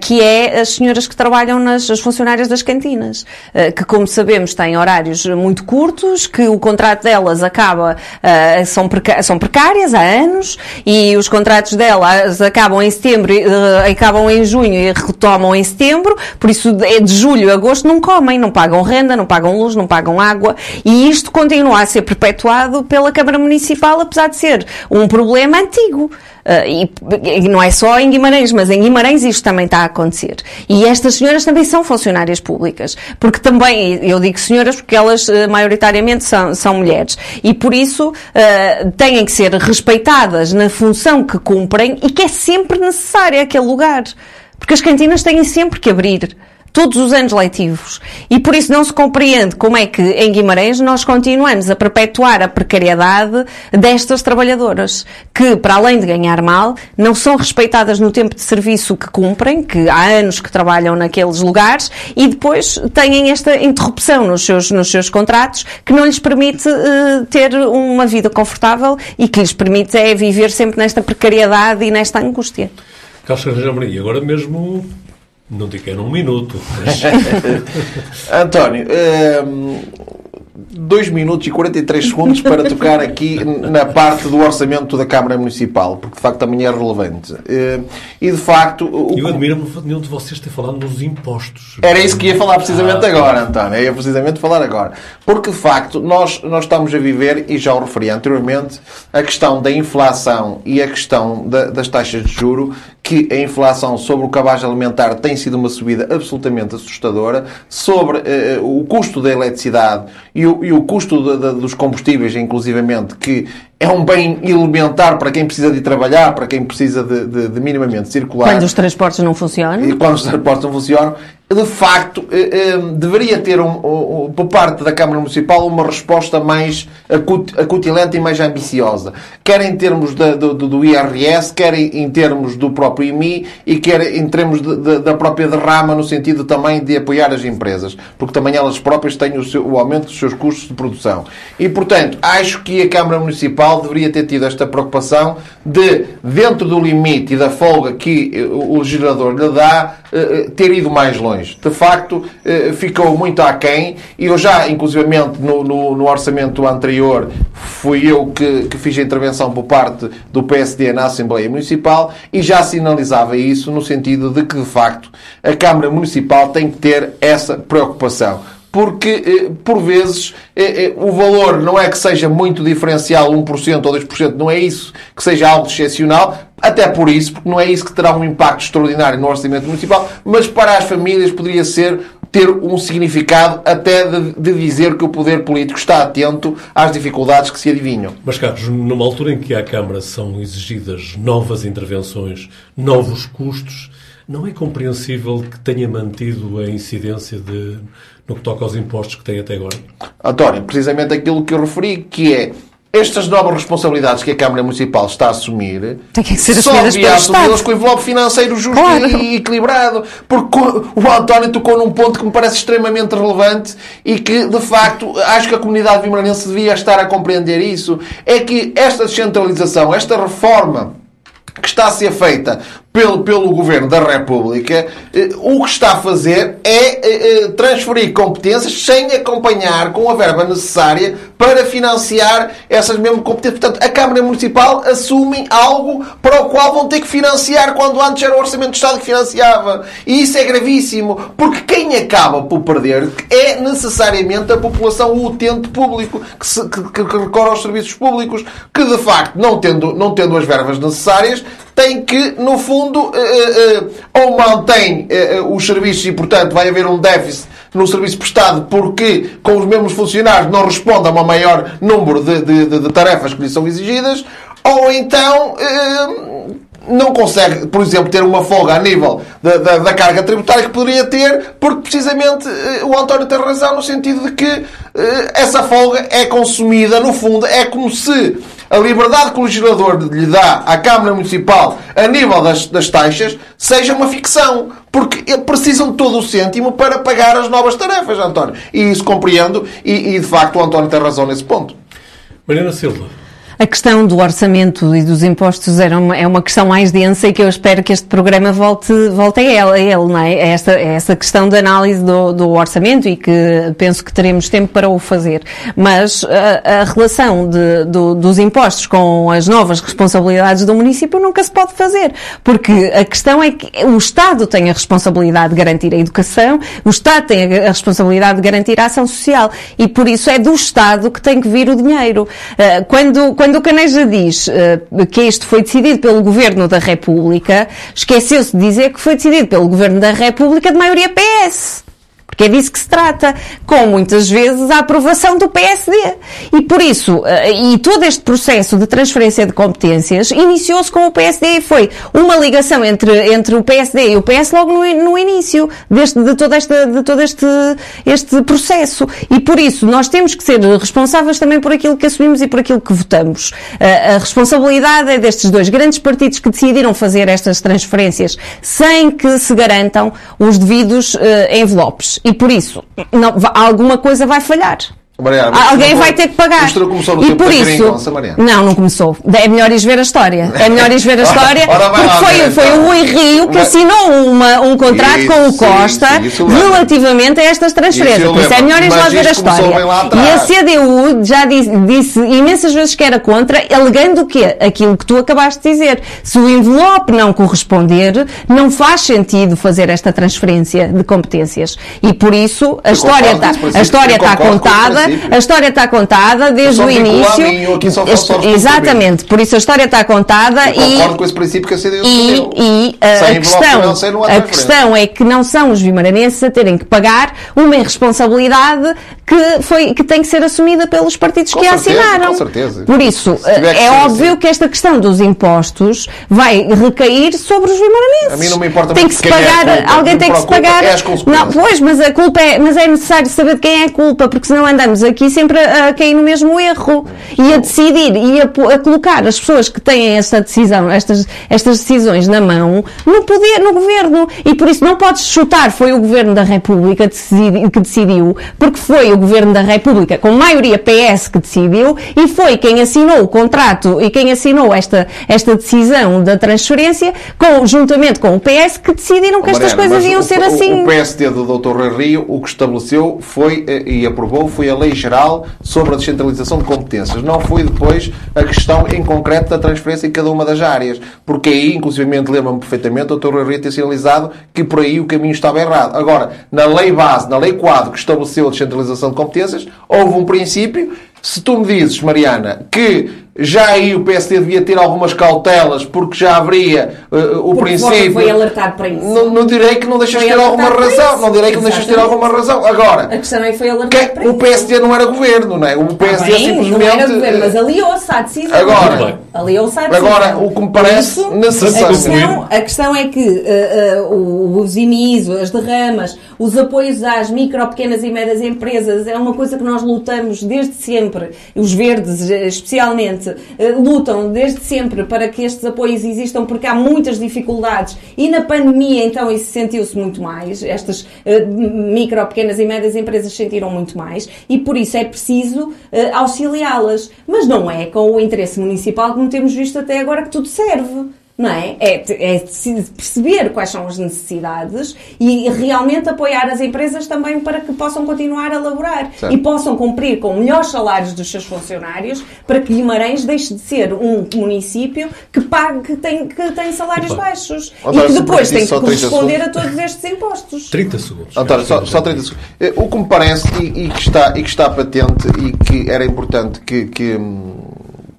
Speaker 2: que é as senhoras que trabalham nas as funcionárias das cantinas, que, como sabemos, têm horários muito curtos, que o contrato delas acaba, são, são precárias há anos, e os contratos delas acabam em setembro, acabam em junho e retomam em setembro, por isso é de julho a agosto não comem, não pagam renda, não pagam luz, não pagam água, e isto continua a ser perpetuado pela Câmara Municipal, apesar de ser um problema antigo. Uh, e, e, não é só em Guimarães, mas em Guimarães isto também está a acontecer. E estas senhoras também são funcionárias públicas. Porque também, eu digo senhoras porque elas uh, maioritariamente são, são mulheres. E por isso uh, têm que ser respeitadas na função que cumprem e que é sempre necessária aquele lugar. Porque as cantinas têm sempre que abrir todos os anos letivos. E por isso não se compreende como é que em Guimarães nós continuamos a perpetuar a precariedade destas trabalhadoras, que para além de ganhar mal, não são respeitadas no tempo de serviço que cumprem, que há anos que trabalham naqueles lugares, e depois têm esta interrupção nos seus, nos seus contratos que não lhes permite uh, ter uma vida confortável e que lhes permite é viver sempre nesta precariedade e nesta angústia.
Speaker 1: Carlos e agora mesmo não digo que é num minuto. Mas...
Speaker 3: António, um, 2 minutos e 43 segundos para tocar aqui na parte do orçamento da Câmara Municipal, porque de facto também é relevante. Hum, e de facto.
Speaker 1: O... Eu admiro-me nenhum de vocês ter falado nos impostos.
Speaker 3: Era isso que ia falar precisamente ah, agora, António. Ia precisamente falar agora. Porque de facto nós, nós estamos a viver, e já o referi anteriormente, a questão da inflação e a questão da, das taxas de juro que a inflação sobre o cabaz alimentar tem sido uma subida absolutamente assustadora, sobre uh, o custo da eletricidade e o, e o custo de, de, dos combustíveis, inclusivamente, que é um bem elementar para quem precisa de trabalhar, para quem precisa de, de, de minimamente circular.
Speaker 2: Quando os transportes não funcionam.
Speaker 3: E quando os transportes não funcionam, de facto, eh, eh, deveria ter, um, um, por parte da Câmara Municipal, uma resposta mais acut, acutilante e mais ambiciosa. Quer em termos do, do, IRS, quer em, termos do próprio IMI e quer em termos de, de, da própria derrama, no sentido também de apoiar as empresas. Porque também elas próprias têm o, seu, o aumento dos seus custos de produção. E, portanto, acho que a Câmara Municipal deveria ter tido esta preocupação de, dentro do limite e da folga que o legislador lhe dá, eh, ter ido mais longe. De facto, eh, ficou muito aquém e eu já, inclusivamente, no, no, no orçamento anterior, fui eu que, que, fiz a intervenção por parte do PSD na Assembleia Municipal e já sinalizava isso no sentido de que, de facto, a Câmara Municipal tem que ter essa preocupação porque, eh, por vezes, eh, o valor não é que seja muito diferencial, 1% ou 2%, não é isso que seja algo excepcional, até por isso, porque não é isso que terá um impacto extraordinário no orçamento municipal, mas para as famílias poderia ser ter um significado até de, de, dizer que o poder político está atento às dificuldades que se adivinham.
Speaker 1: Mas, Carlos, numa altura em que à Câmara são exigidas novas intervenções, novos custos, não é compreensível que tenha mantido a incidência de, no que toca aos impostos que tem até agora?
Speaker 3: António, precisamente aquilo que eu referi, que é estas novas responsabilidades que a Câmara Municipal está a assumir
Speaker 2: Tem que ser
Speaker 3: só
Speaker 2: assumidas
Speaker 3: devia assumi-las com o envelope financeiro justo
Speaker 2: Claro.
Speaker 3: e equilibrado. Porque o António tocou num ponto que me parece extremamente relevante e que, de facto, acho que a comunidade vimaranense devia estar a compreender isso. É que esta descentralização, esta reforma que está a ser feita pelo, pelo Governo da República, eh, o que está a fazer é eh, eh, transferir competências sem acompanhar com a verba necessária para financiar essas mesmas competências. Portanto, a Câmara Municipal assume algo para o qual vão ter que financiar quando antes era o Orçamento do Estado que financiava. E isso é gravíssimo, porque quem acaba por perder é necessariamente a população, o utente público, que, se, que, que recorre aos serviços públicos, que de facto, não tendo, não tendo as verbas necessárias, tem que, no fundo, eh, eh, eh, ou mantém os serviços e, portanto, vai haver um déficit no serviço prestado porque, com os mesmos funcionários, não responde a um maior número de, de- de- tarefas que lhe são exigidas, ou então não consegue, por exemplo, ter uma folga a nível da, da- da carga tributária que poderia ter, porque precisamente eh, o António tem razão no sentido de que eh, essa folga é consumida, no fundo, é como se a liberdade que o legislador lhe dá à Câmara Municipal a nível das, das taxas seja uma ficção. Porque eh, precisam de todo o cêntimo para pagar as novas tarefas, António. E isso compreendo e, e, de facto o António tem razão nesse ponto.
Speaker 1: Mariana Silva.
Speaker 2: A questão do orçamento e dos impostos era uma, é uma questão mais densa e que eu espero que este programa volte, volte a ele, a ele não é? É esta, essa questão de análise do, do orçamento e que penso que teremos tempo para o fazer. Mas a, a relação de- do- dos impostos com as novas responsabilidades do município nunca se pode fazer. Porque a questão é que o Estado tem a responsabilidade de garantir a educação, o Estado tem a, a responsabilidade de garantir a ação social e por isso é do Estado que tem que vir o dinheiro. Uh, Quando, quando o Caneja diz uh, que isto foi decidido pelo Governo da República, esqueceu-se de dizer que foi decidido pelo Governo da República de maioria PS. Porque é disso que se trata, com muitas vezes a aprovação do PSD. E por isso, eh, e todo este processo de transferência de competências iniciou-se com o PSD foi uma ligação entre, entre o PSD e o PS logo no, no início deste, de, todo, esta, de todo este, este processo. E por isso, nós temos que ser responsáveis também por aquilo que assumimos e por aquilo que votamos. Eh, A responsabilidade é destes dois grandes partidos que decidiram fazer estas transferências sem que se garantam os devidos eh, envelopes. E por isso, não- alguma coisa vai falhar.
Speaker 3: Mariana, mas
Speaker 2: Alguém vai ter que pagar.
Speaker 3: Isto não começou no
Speaker 2: e
Speaker 3: tempo
Speaker 2: por isso,
Speaker 3: Mariana.
Speaker 2: não, não começou. É melhor ires ver a história. É melhor ires ver a história,
Speaker 3: Ora,
Speaker 2: porque foi, foi o Rui Rio que assinou uma, um contrato
Speaker 3: Isso,
Speaker 2: com o Costa
Speaker 3: sim,
Speaker 2: relativamente a estas transferências. Por isso é melhor ires lá ver a história. E a CDU já disse, disse imensas vezes que era contra, alegando o quê? Aquilo que tu acabaste de dizer. Se o envelope não corresponder, não faz sentido fazer esta transferência de competências. E por isso a
Speaker 3: Eu
Speaker 2: história está, a história está contada. A história está contada desde o
Speaker 3: a
Speaker 2: início.
Speaker 3: mim, eu aqui só
Speaker 2: Este- exatamente, por isso a história está contada
Speaker 3: Eu
Speaker 2: e
Speaker 3: concordo com esse princípio que a CDU
Speaker 2: e, e,
Speaker 3: Sem
Speaker 2: a,
Speaker 3: envelope
Speaker 2: questão, a questão é que não são os vimaranenses a terem que pagar uma irresponsabilidade que, foi, que tem que ser assumida pelos partidos
Speaker 3: Com
Speaker 2: que a
Speaker 3: certeza,
Speaker 2: assinaram.
Speaker 3: com certeza.
Speaker 2: Por isso,
Speaker 3: que
Speaker 2: é óbvio
Speaker 3: assim.
Speaker 2: que esta questão dos impostos vai recair sobre os vimaranenses.
Speaker 3: A mim não me importa
Speaker 2: tem que se
Speaker 3: é a
Speaker 2: pagar,
Speaker 3: culpa.
Speaker 2: alguém tem que se pagar.
Speaker 3: é
Speaker 2: não, pois, mas a culpa é, mas é necessário saber de quem é a culpa, porque senão andamos aqui sempre a, a cair no mesmo erro e a decidir e a, a colocar as pessoas que têm esta decisão, estas, estas decisões na mão, no poder, no governo. E por isso não podes chutar, foi o governo da República que decidiu, porque foi o governo da República, com maioria PS, que decidiu, e foi quem assinou o contrato e quem assinou esta, esta decisão da transferência, conjuntamente com o PS, que decidiram que estas
Speaker 3: Mariana,
Speaker 2: coisas
Speaker 3: mas
Speaker 2: iam
Speaker 3: o-
Speaker 2: ser
Speaker 3: o-
Speaker 2: assim.
Speaker 3: O PSD do Dr. Rui Rio o que estabeleceu foi eh, e aprovou foi a Lei Geral sobre a descentralização de competências. Não foi depois a questão em concreto da transferência em cada uma das áreas. Porque aí, inclusive, lembro-me perfeitamente o Dr. Rui ter sinalizado que por aí o caminho estava errado. Agora, na lei base, na lei quadro que estabeleceu a descentralização de competências, houve um princípio. Se tu me dizes, Mariana, que já aí o PSD devia ter algumas cautelas, porque já haveria uh, o
Speaker 2: Porque
Speaker 3: princípio.
Speaker 2: foi alertar para isso.
Speaker 3: Não, não direi que não deixas ter alguma razão. Não direi que não deixas ter alguma razão. Agora,
Speaker 2: A questão é que foi alertar
Speaker 3: quem-
Speaker 2: para
Speaker 3: o
Speaker 2: isso.
Speaker 3: PSD não era governo, não é? O PSD
Speaker 2: bem,
Speaker 3: simplesmente.
Speaker 2: não era governo, mas aliou-se à decisão.
Speaker 3: Agora-
Speaker 2: aliou-se à decisão.
Speaker 3: Agora, o que me parece
Speaker 2: isso,
Speaker 3: necessário-
Speaker 2: A questão, a questão é que eh, eh, o- os IMIs, as derramas, os apoios às micro, pequenas e médias empresas é uma coisa que nós lutamos desde sempre. Os verdes, eh, especialmente, eh, lutam desde sempre para que estes apoios existam porque há muitas dificuldades e na pandemia então isso sentiu-se muito mais. Estas eh, micro, pequenas e médias empresas sentiram muito mais e por isso é preciso eh, auxiliá-las. Mas não é com o interesse municipal como temos visto até agora que tudo serve. Não é? É, é perceber quais são as necessidades e realmente apoiar as empresas também para que possam continuar a laborar
Speaker 3: Certo.
Speaker 2: e possam cumprir com melhores salários dos seus funcionários para que Guimarães deixe de ser um município que pague que tem, que tem salários
Speaker 1: Opa.
Speaker 2: baixos
Speaker 3: António,
Speaker 2: e que depois tem que
Speaker 3: só 30
Speaker 2: corresponder a todos estes impostos.
Speaker 1: 30 segundos.
Speaker 3: António, só, só 30 segundos. Eh, O que me parece e, e que está, e que está patente e que era importante que, que, hum,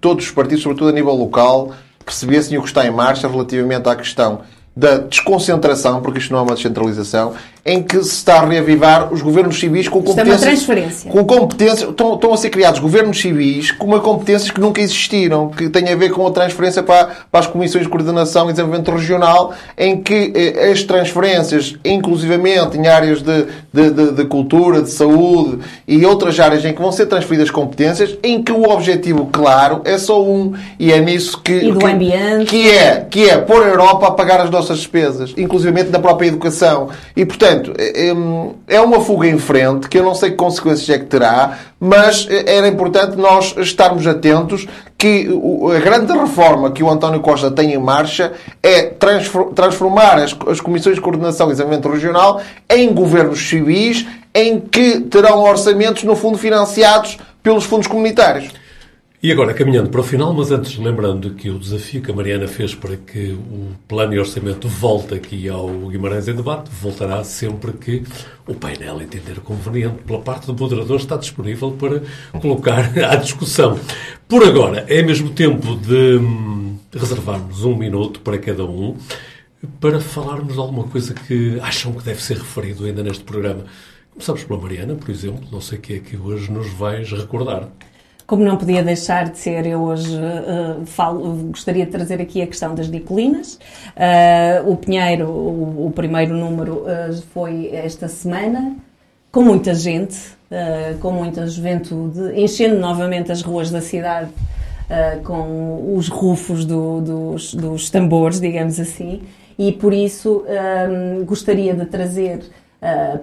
Speaker 3: todos os partidos, sobretudo a nível local, percebessem o que está em marcha relativamente à questão da desconcentração, porque isto não é uma descentralização, em que se está a reavivar os governos civis com
Speaker 2: Isto é uma
Speaker 3: competências.
Speaker 2: transferência.
Speaker 3: Com competências. Estão, estão a ser criados governos civis com uma competências que nunca existiram, que têm a ver com a transferência para, para as comissões de coordenação e desenvolvimento regional, em que eh, as transferências, inclusivamente em áreas de, de, de- de cultura, de saúde e outras áreas em que vão ser transferidas competências, em que o objetivo claro é só um, e é nisso que.
Speaker 2: E do
Speaker 3: que,
Speaker 2: ambiente.
Speaker 3: que é, que é pôr a Europa a pagar as nossas despesas, inclusivamente na própria educação. E, portanto, é, é uma fuga em frente, que eu não sei que consequências é que terá, mas era importante nós estarmos atentos que a grande reforma que o António Costa tem em marcha é transfor- transformar as, comissões de coordenação e desenvolvimento regional em governos civis em que terão orçamentos, no fundo, financiados pelos fundos comunitários.
Speaker 1: E agora, caminhando para o final, mas antes lembrando que o desafio que a Mariana fez para que o plano e orçamento volte aqui ao Guimarães em debate, voltará sempre que o painel entender conveniente pela parte do moderador está disponível para colocar à discussão. Por agora, é mesmo tempo de hum, reservarmos um minuto para cada um para falarmos de alguma coisa que acham que deve ser referido ainda neste programa. Começamos pela Mariana, por exemplo. Não sei o que é que hoje nos vais recordar.
Speaker 2: Como não podia deixar de ser, eu hoje eh, falo- gostaria de trazer aqui a questão das dicolinas. Eh, o Pinheiro, o, o primeiro número, eh, foi esta semana, com muita gente, com muita juventude, enchendo novamente as ruas da cidade com os rufos do- dos, dos tambores, digamos assim, e por isso gostaria de trazer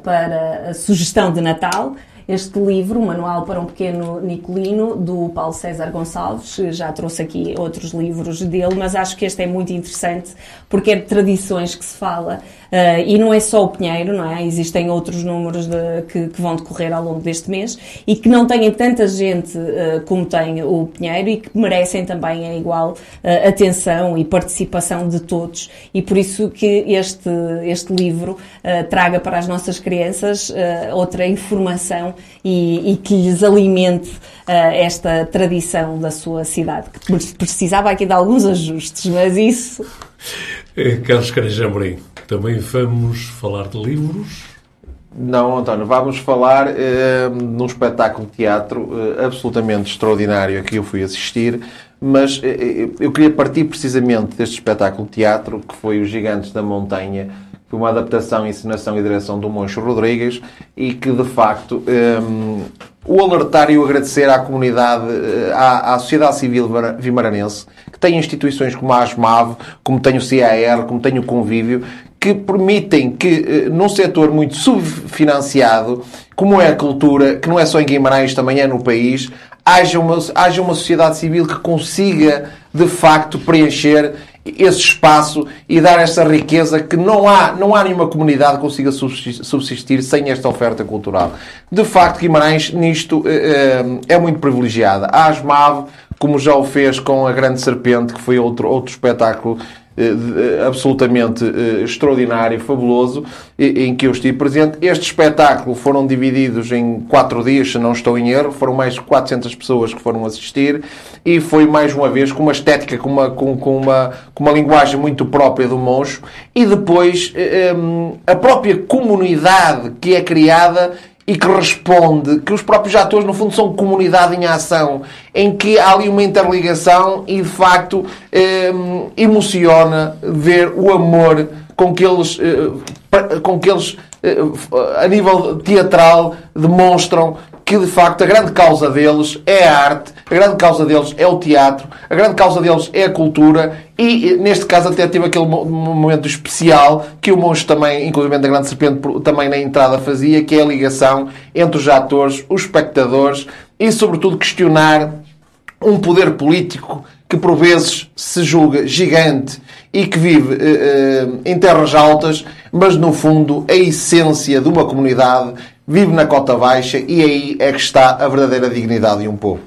Speaker 2: para a sugestão de Natal este livro, Manual para um Pequeno Nicolino, do Paulo César Gonçalves. Já trouxe aqui outros livros dele, mas acho que este é muito interessante porque é de tradições que se fala. Eh, e não é só o Pinheiro, não é? Existem outros números de- que, que vão decorrer ao longo deste mês e que não têm tanta gente eh, como tem o Pinheiro e que merecem também a igual eh, atenção e participação de todos. E por isso que este, este livro traga para as nossas crianças outra informação e, e que lhes alimente esta tradição da sua cidade, que pre- precisava aqui de alguns ajustes, mas isso
Speaker 1: Carlos Caranjá Amorim, também vamos falar de livros.
Speaker 3: Não, António, vamos falar eh, num espetáculo de teatro eh, absolutamente extraordinário que eu fui assistir, mas eh, eh, eu queria partir precisamente deste espetáculo de teatro, que foi Os Gigantes da Montanha, foi uma adaptação, encenação e direção do Moncho Rodrigues, e que de facto eh, o alertar e o agradecer à comunidade, eh, à, à sociedade civil vimaranense, que tem instituições como a ASMAV, como tem o CAR, como tem o Convívio, que permitem que, eh, num setor muito subfinanciado, como é a cultura, que não é só em Guimarães, também é no país, haja uma, haja uma sociedade civil que consiga, de facto, preencher esse espaço e dar essa riqueza que não há, não há nenhuma comunidade que consiga subsistir, sem esta oferta cultural. De facto, Guimarães, nisto, eh, eh, é muito privilegiada. A ASMAV, como já o fez com a Grande Serpente, que foi outro, outro espetáculo absolutamente extraordinário, fabuloso, em que eu estive presente. Este espetáculo foram divididos em quatro dias, se não estou em erro, foram mais de 400 pessoas que foram assistir. E foi mais uma vez com uma estética, com uma, com, com uma, com uma linguagem muito própria do Moncho. E depois a própria comunidade que é criada e que responde, que os próprios atores, no fundo, são comunidade em ação, em que há ali uma interligação e, de facto, eh, emociona ver o amor com que eles, eh, com que eles eh, a nível teatral, demonstram que de facto a grande causa deles é a arte, a grande causa deles é o teatro, a grande causa deles é a cultura e neste caso até tive aquele momento especial que o monstro também, inclusive da Grande Serpente, também na entrada fazia, que é a ligação entre os atores, os espectadores e sobretudo questionar um poder político que por vezes se julga gigante e que vive uh, uh, em terras altas, mas no fundo a essência de uma comunidade vive na cota baixa e aí é que está a verdadeira dignidade de um povo.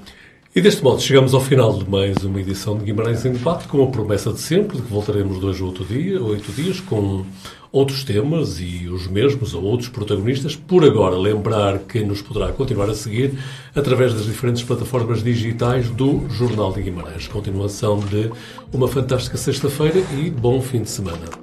Speaker 1: E deste modo chegamos ao final de mais uma edição de Guimarães em Debate, com a promessa de sempre de que voltaremos dois ou oito dias, oito dias com outros temas e os mesmos ou outros protagonistas. Por agora, lembrar que nos poderá continuar a seguir através das diferentes plataformas digitais do Jornal de Guimarães. Continuação de uma fantástica sexta-feira e bom fim de semana.